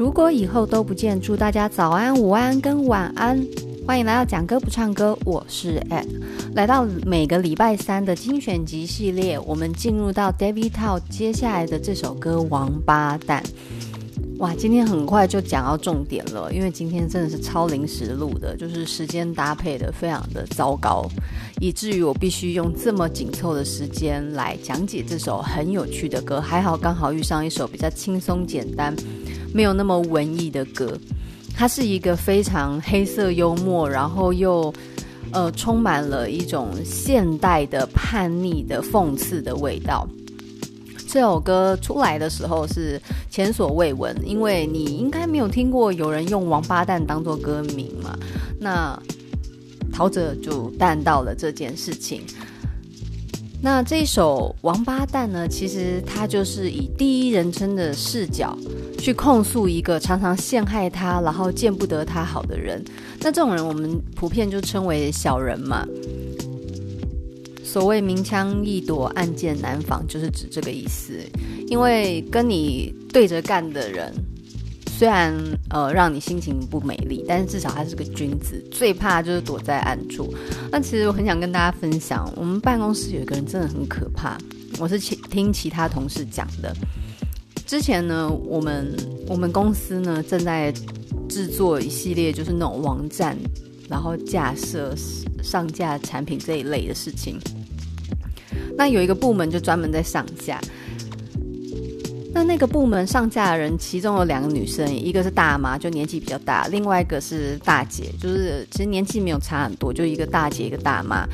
如果以后都不见，祝大家早安、午安跟晚安。欢迎来到讲歌不唱歌，我是艾。来到每个礼拜三的精选集系列，我们进入到 David Tao 接下来的这首歌《王八蛋》。哇，今天很快就讲到重点了，因为今天真的是超临时录的，就是时间搭配的非常的糟糕，以至于我必须用这么紧凑的时间来讲解这首很有趣的歌。还好刚好遇上一首比较轻松简单。没有那么文艺的歌，它是一个非常黑色幽默，然后又呃充满了一种现代的叛逆的讽刺的味道。这首歌出来的时候是前所未闻，因为你应该没有听过有人用“王八蛋”当做歌名嘛。那陶喆就办到了这件事情。那这一首《王八蛋》呢，其实他就是以第一人称的视角去控诉一个常常陷害他，然后见不得他好的人。那这种人，我们普遍就称为小人嘛。所谓明枪易躲，暗箭难防，就是指这个意思。因为跟你对着干的人。虽然呃让你心情不美丽，但是至少他是个君子。最怕就是躲在暗处。那其实我很想跟大家分享，我们办公室有一个人真的很可怕。我是其听其他同事讲的。之前呢，我们我们公司呢正在制作一系列就是那种网站，然后架设上架产品这一类的事情。那有一个部门就专门在上架。那那个部门上架的人，其中有两个女生，一个是大妈，就年纪比较大；另外一个是大姐，就是其实年纪没有差很多，就一个大姐一个大妈。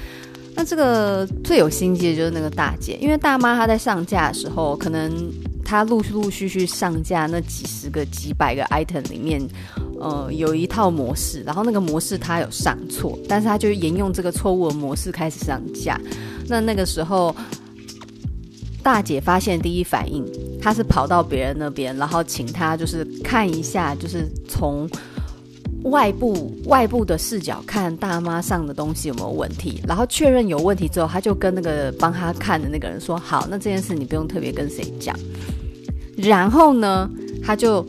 那这个最有心机的就是那个大姐，因为大妈她在上架的时候，可能她陆陆续续上架那几十个、几百个 item 里面，呃，有一套模式，然后那个模式她有上错，但是她就沿用这个错误的模式开始上架。那那个时候。大姐发现第一反应，她是跑到别人那边，然后请他就是看一下，就是从外部外部的视角看大妈上的东西有没有问题，然后确认有问题之后，她就跟那个帮她看的那个人说：“好，那这件事你不用特别跟谁讲。”然后呢，她就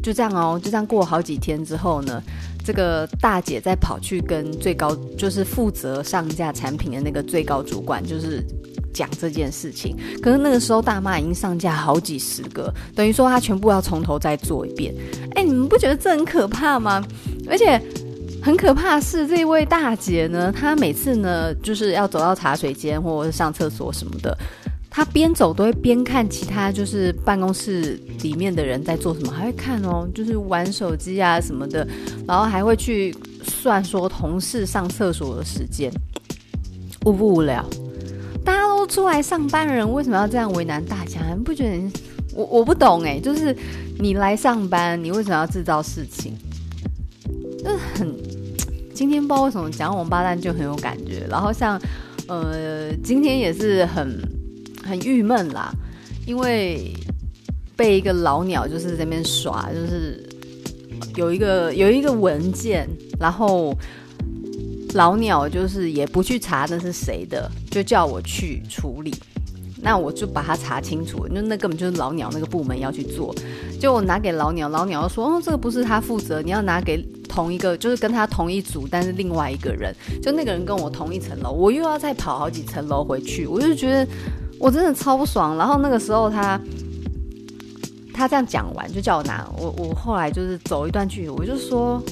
就这样哦，就这样过好几天之后呢，这个大姐再跑去跟最高，就是负责上架产品的那个最高主管，就是。讲这件事情，可是那个时候大妈已经上架好几十个，等于说她全部要从头再做一遍。哎，你们不觉得这很可怕吗？而且很可怕是，这位大姐呢，她每次呢就是要走到茶水间或者是上厕所什么的，她边走都会边看其他就是办公室里面的人在做什么，还会看哦，就是玩手机啊什么的，然后还会去算说同事上厕所的时间，无不无聊？出来上班的人，为什么要这样为难大家？不觉得我我不懂哎，就是你来上班，你为什么要制造事情？就是很今天不知道为什么讲王八蛋就很有感觉，然后像呃今天也是很很郁闷啦，因为被一个老鸟就是在那边耍，就是有一个有一个文件，然后。老鸟就是也不去查那是谁的，就叫我去处理，那我就把它查清楚，那那根本就是老鸟那个部门要去做，就我拿给老鸟，老鸟说哦，这个不是他负责，你要拿给同一个，就是跟他同一组，但是另外一个人，就那个人跟我同一层楼，我又要再跑好几层楼回去，我就觉得我真的超不爽。然后那个时候他他这样讲完，就叫我拿，我我后来就是走一段距离，我就说。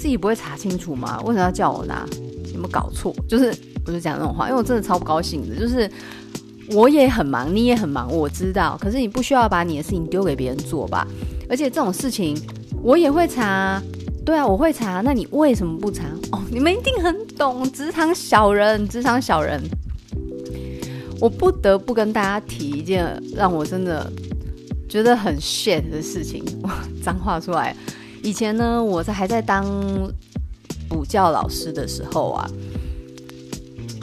自己不会查清楚吗？为什么要叫我拿？有没有搞错？就是我就讲那种话，因为我真的超不高兴的。就是我也很忙，你也很忙，我知道。可是你不需要把你的事情丢给别人做吧？而且这种事情我也会查，对啊，我会查。那你为什么不查？哦，你们一定很懂职场小人，职场小人。我不得不跟大家提一件让我真的觉得很 shit 的事情，哇，脏话出来。以前呢，我在还在当补教老师的时候啊，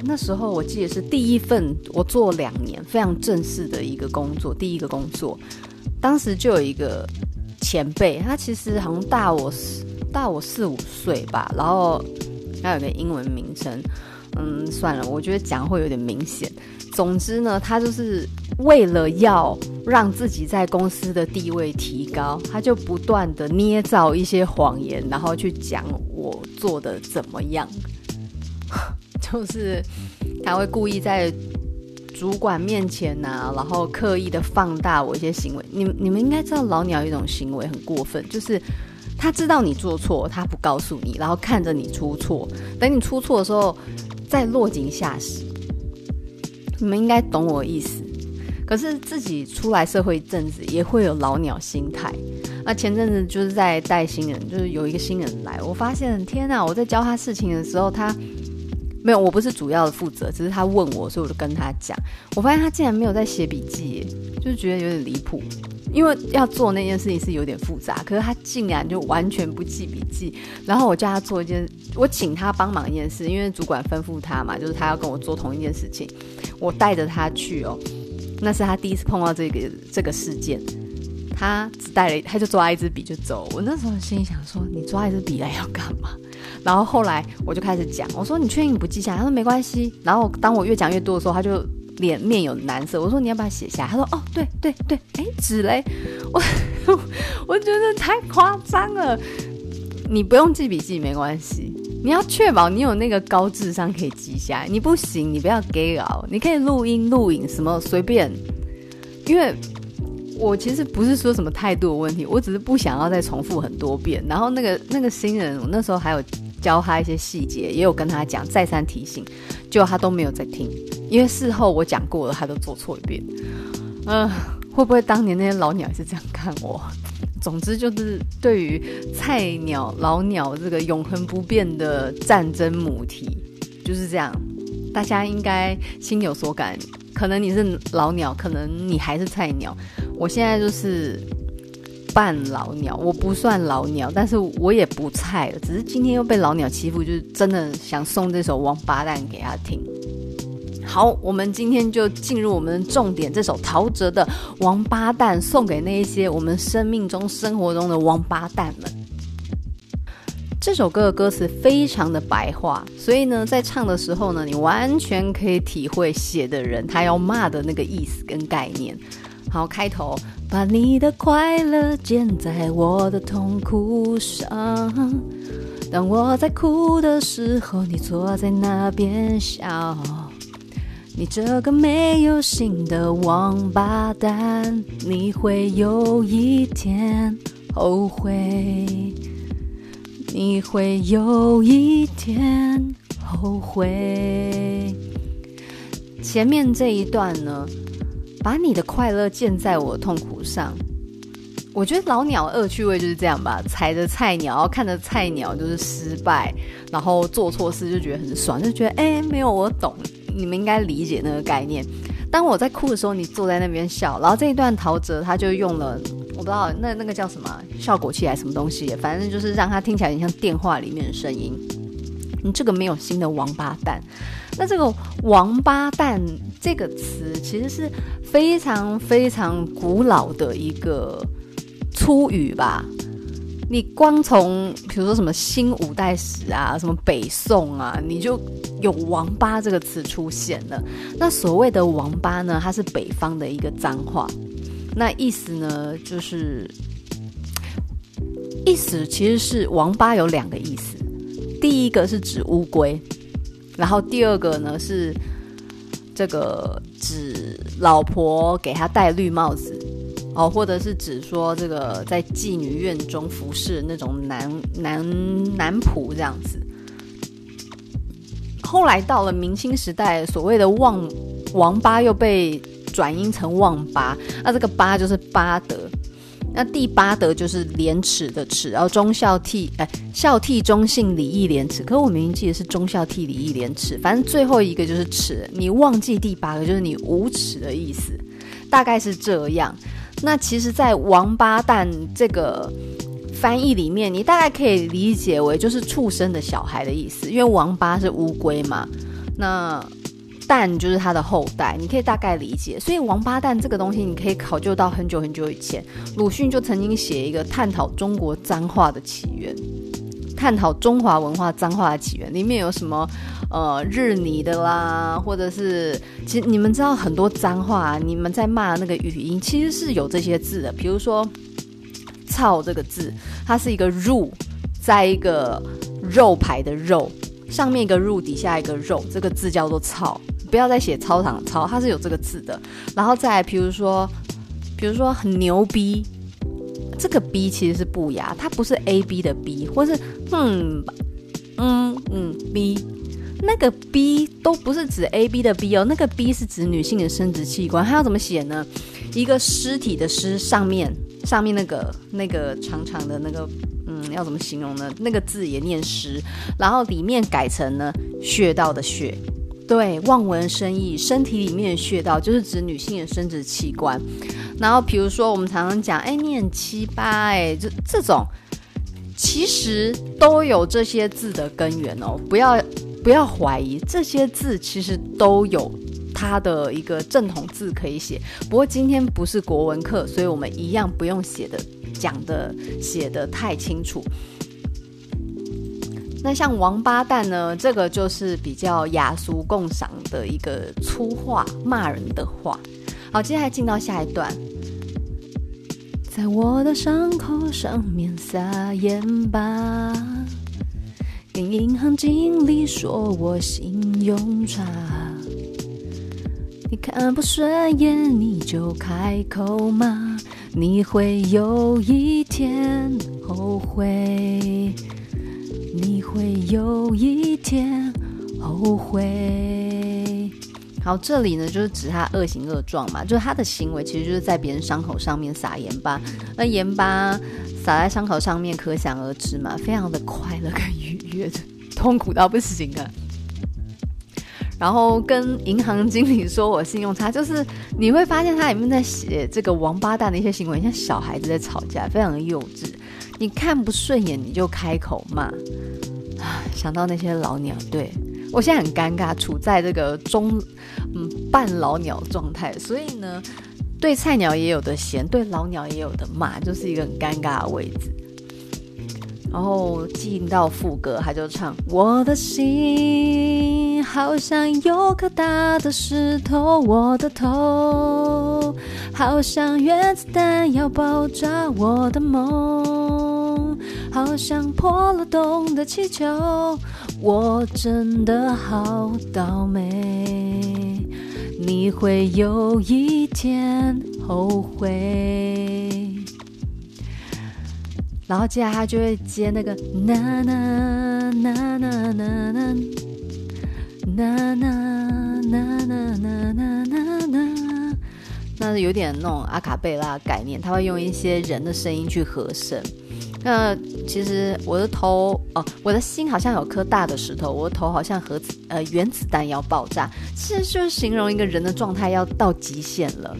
那时候我记得是第一份我做两年非常正式的一个工作，第一个工作，当时就有一个前辈，他其实好像大我大我四五岁吧，然后他有个英文名称，嗯，算了，我觉得讲会有点明显。总之呢，他就是为了要让自己在公司的地位提高，他就不断的捏造一些谎言，然后去讲我做的怎么样。就是他会故意在主管面前呐、啊，然后刻意的放大我一些行为。你你们应该知道老鸟一种行为很过分，就是。他知道你做错，他不告诉你，然后看着你出错，等你出错的时候在落井下石。你们应该懂我意思。可是自己出来社会一阵子，也会有老鸟心态。那前阵子就是在带新人，就是有一个新人来，我发现天哪！我在教他事情的时候，他没有，我不是主要的负责，只是他问我，所以我就跟他讲。我发现他竟然没有在写笔记，就是觉得有点离谱。因为要做那件事情是有点复杂，可是他竟然就完全不记笔记。然后我叫他做一件，我请他帮忙一件事，因为主管吩咐他嘛，就是他要跟我做同一件事情。我带着他去哦，那是他第一次碰到这个这个事件。他只带了，他就抓一支笔就走。我那时候心里想说，你抓一支笔来要干嘛？然后后来我就开始讲，我说你确定你不记下？他说没关系。然后当我越讲越多的时候，他就。脸面有难色，我说你要把它写下。他说哦，对对对，哎，纸嘞，我 我觉得太夸张了。你不用记笔记没关系，你要确保你有那个高智商可以记下来。你不行，你不要给稿，你可以录音录影什么随便。因为我其实不是说什么态度的问题，我只是不想要再重复很多遍。然后那个那个新人，我那时候还有教他一些细节，也有跟他讲，再三提醒，就他都没有在听。因为事后我讲过了，他都做错一遍。嗯、会不会当年那些老鸟也是这样看我？总之就是对于菜鸟、老鸟这个永恒不变的战争母题，就是这样。大家应该心有所感。可能你是老鸟，可能你还是菜鸟。我现在就是半老鸟，我不算老鸟，但是我也不菜了。只是今天又被老鸟欺负，就是真的想送这首王八蛋给他听。好，我们今天就进入我们的重点，这首陶喆的《王八蛋》送给那一些我们生命中、生活中的王八蛋们。这首歌的歌词非常的白话，所以呢，在唱的时候呢，你完全可以体会写的人他要骂的那个意思跟概念。好，开头，把你的快乐建在我的痛苦上，当我在哭的时候，你坐在那边笑。你这个没有心的王八蛋，你会有一天后悔，你会有一天后悔。前面这一段呢，把你的快乐建在我的痛苦上，我觉得老鸟恶趣味就是这样吧，踩着菜鸟，看着菜鸟就是失败，然后做错事就觉得很爽，就觉得哎，没有我懂。你们应该理解那个概念。当我在哭的时候，你坐在那边笑。然后这一段陶喆他就用了，我不知道那那个叫什么效果器还是什么东西，反正就是让他听起来有点像电话里面的声音。你这个没有心的王八蛋。那这个“王八蛋”这个词其实是非常非常古老的一个粗语吧。你光从比如说什么新五代史啊，什么北宋啊，你就有“王八”这个词出现了。那所谓的“王八”呢，它是北方的一个脏话。那意思呢，就是意思其实是“王八”有两个意思。第一个是指乌龟，然后第二个呢是这个指老婆给他戴绿帽子。哦，或者是指说这个在妓女院中服侍那种男男男仆这样子。后来到了明清时代，所谓的旺王八又被转音成旺八，那这个八就是八德，那第八德就是廉耻的耻，然后忠孝悌哎孝悌忠信礼义廉耻。可我明明记得是忠孝悌礼义廉耻，反正最后一个就是耻，你忘记第八个就是你无耻的意思，大概是这样。那其实，在“王八蛋”这个翻译里面，你大概可以理解为就是畜生的小孩的意思，因为王八是乌龟嘛，那蛋就是它的后代，你可以大概理解。所以“王八蛋”这个东西，你可以考究到很久很久以前，鲁迅就曾经写一个探讨中国脏话的起源。探讨中华文化脏话的起源，里面有什么呃日拟的啦，或者是其实你们知道很多脏话，你们在骂那个语音其实是有这些字的，比如说“操”这个字，它是一个入，在一个肉排的肉上面一个入，底下一个肉，这个字叫做“操”，不要再写操场“操”，它是有这个字的。然后再比如说，比如说很牛逼。这个 B 其实是不雅，它不是 A B 的 B，或是嗯嗯嗯 B，那个 B 都不是指 A B 的 B 哦，那个 B 是指女性的生殖器官，它要怎么写呢？一个尸体的尸上面上面那个那个长长的那个嗯，要怎么形容呢？那个字也念尸，然后里面改成呢穴道的穴，对，望文生义，身体里面的穴道就是指女性的生殖器官。然后，比如说，我们常常讲，哎，念七八，哎，这这种，其实都有这些字的根源哦。不要不要怀疑，这些字其实都有它的一个正统字可以写。不过今天不是国文课，所以我们一样不用写的讲的写的太清楚。那像王八蛋呢，这个就是比较雅俗共赏的一个粗话，骂人的话。好，接下来进到下一段，在我的伤口上面撒盐巴，跟银行经理说我信用差，你看不顺眼你就开口骂，你会有一天后悔，你会有一天后悔。好，这里呢就是指他恶行恶状嘛，就是他的行为其实就是在别人伤口上面撒盐巴，那盐巴撒在伤口上面，可想而知嘛，非常的快乐跟愉悦，痛苦到不行啊。然后跟银行经理说我信用差，就是你会发现他里面在写这个王八蛋的一些行为，像小孩子在吵架，非常的幼稚。你看不顺眼你就开口骂，想到那些老鸟，对。我现在很尴尬，处在这个中嗯半老鸟状态，所以呢，对菜鸟也有的嫌，对老鸟也有的骂，就是一个很尴尬的位置。然后进到副歌，他就唱：我的心好像有颗大的石头，我的头好像原子弹要爆炸，我的梦好像破了洞的气球。我真的好倒霉，你会有一天后悔。然后接下来他就会接那个那那那那那那那那那那那那那，那有点那种阿卡贝拉概念，他会用一些人的声音去和声。那其实我的头哦，我的心好像有颗大的石头，我的头好像核子呃原子弹要爆炸，其实就是形容一个人的状态要到极限了。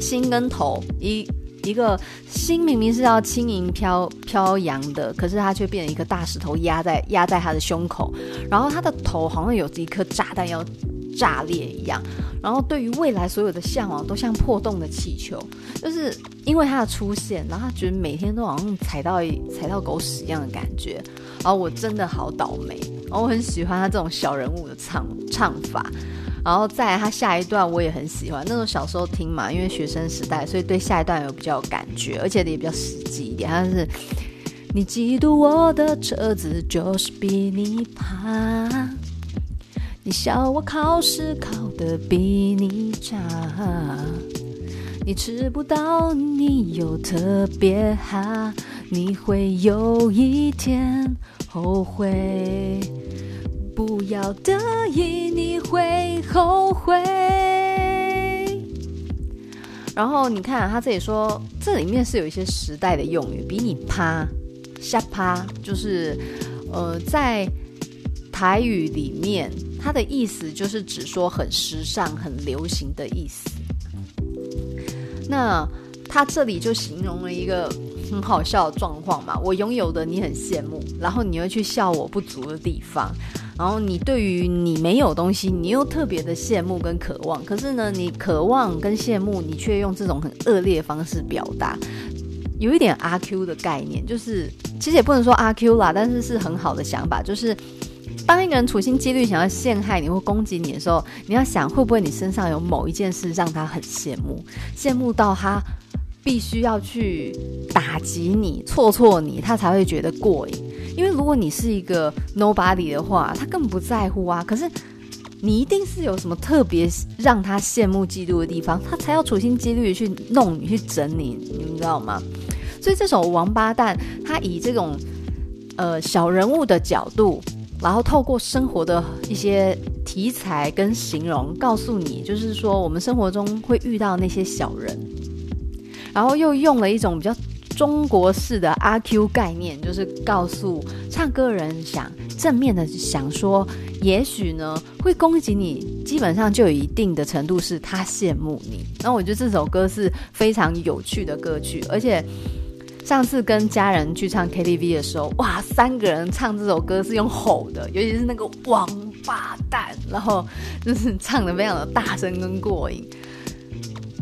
心跟头一一个心明明是要轻盈飘飘扬的，可是他却变成一个大石头压在压在他的胸口，然后他的头好像有一颗炸弹要炸裂一样，然后对于未来所有的向往都像破洞的气球，就是因为他的出现，然后他觉得每天都好像踩到踩到狗屎一样的感觉，然后我真的好倒霉，然后我很喜欢他这种小人物的唱唱法，然后再来他下一段我也很喜欢，那种小时候听嘛，因为学生时代，所以对下一段有比较有感觉，而且也比较实际一点，他是你嫉妒我的车子，就是比你胖。你笑我考试考得比你差，你吃不到，你又特别哈，你会有一天后悔，不要得意，你会后悔。然后你看他这里说，这里面是有一些时代的用语，比你趴、下趴，就是呃在台语里面。它的意思就是指说很时尚、很流行的意思。那他这里就形容了一个很好笑的状况嘛，我拥有的你很羡慕，然后你会去笑我不足的地方，然后你对于你没有东西，你又特别的羡慕跟渴望，可是呢，你渴望跟羡慕，你却用这种很恶劣的方式表达。有一点阿 Q 的概念，就是其实也不能说阿 Q 啦，但是是很好的想法，就是当一个人处心积虑想要陷害你或攻击你的时候，你要想会不会你身上有某一件事让他很羡慕，羡慕到他必须要去打击你、挫挫你，他才会觉得过瘾。因为如果你是一个 nobody 的话，他根本不在乎啊。可是你一定是有什么特别让他羡慕嫉妒的地方，他才要处心积虑去弄你、去整你，你们知道吗？所以这首《王八蛋》，他以这种呃小人物的角度，然后透过生活的一些题材跟形容，告诉你，就是说我们生活中会遇到那些小人，然后又用了一种比较。中国式的阿 Q 概念，就是告诉唱歌人想正面的想说，也许呢会攻击你，基本上就有一定的程度是他羡慕你。那我觉得这首歌是非常有趣的歌曲，而且上次跟家人去唱 KTV 的时候，哇，三个人唱这首歌是用吼的，尤其是那个王八蛋，然后就是唱得非常的大声跟过瘾。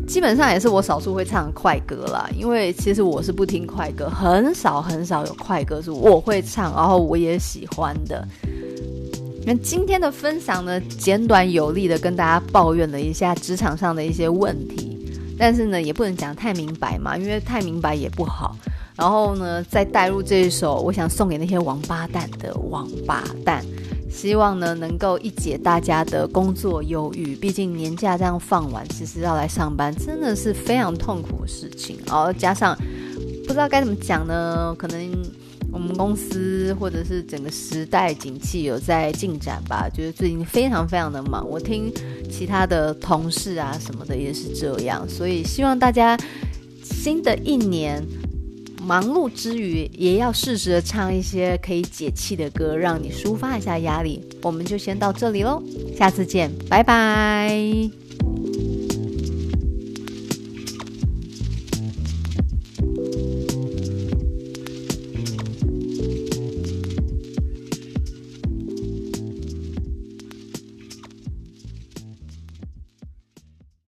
基本上也是我少数会唱快歌啦，因为其实我是不听快歌，很少很少有快歌是我会唱，然后我也喜欢的。那今天的分享呢，简短有力的跟大家抱怨了一下职场上的一些问题，但是呢，也不能讲太明白嘛，因为太明白也不好。然后呢，再带入这一首，我想送给那些王八蛋的王八蛋。希望呢能够一解大家的工作忧郁，毕竟年假这样放完，其实要来上班真的是非常痛苦的事情。然后加上不知道该怎么讲呢，可能我们公司或者是整个时代景气有在进展吧，就是最近非常非常的忙。我听其他的同事啊什么的也是这样，所以希望大家新的一年。忙碌之余，也要试着唱一些可以解气的歌，让你抒发一下压力。我们就先到这里喽，下次见，拜拜。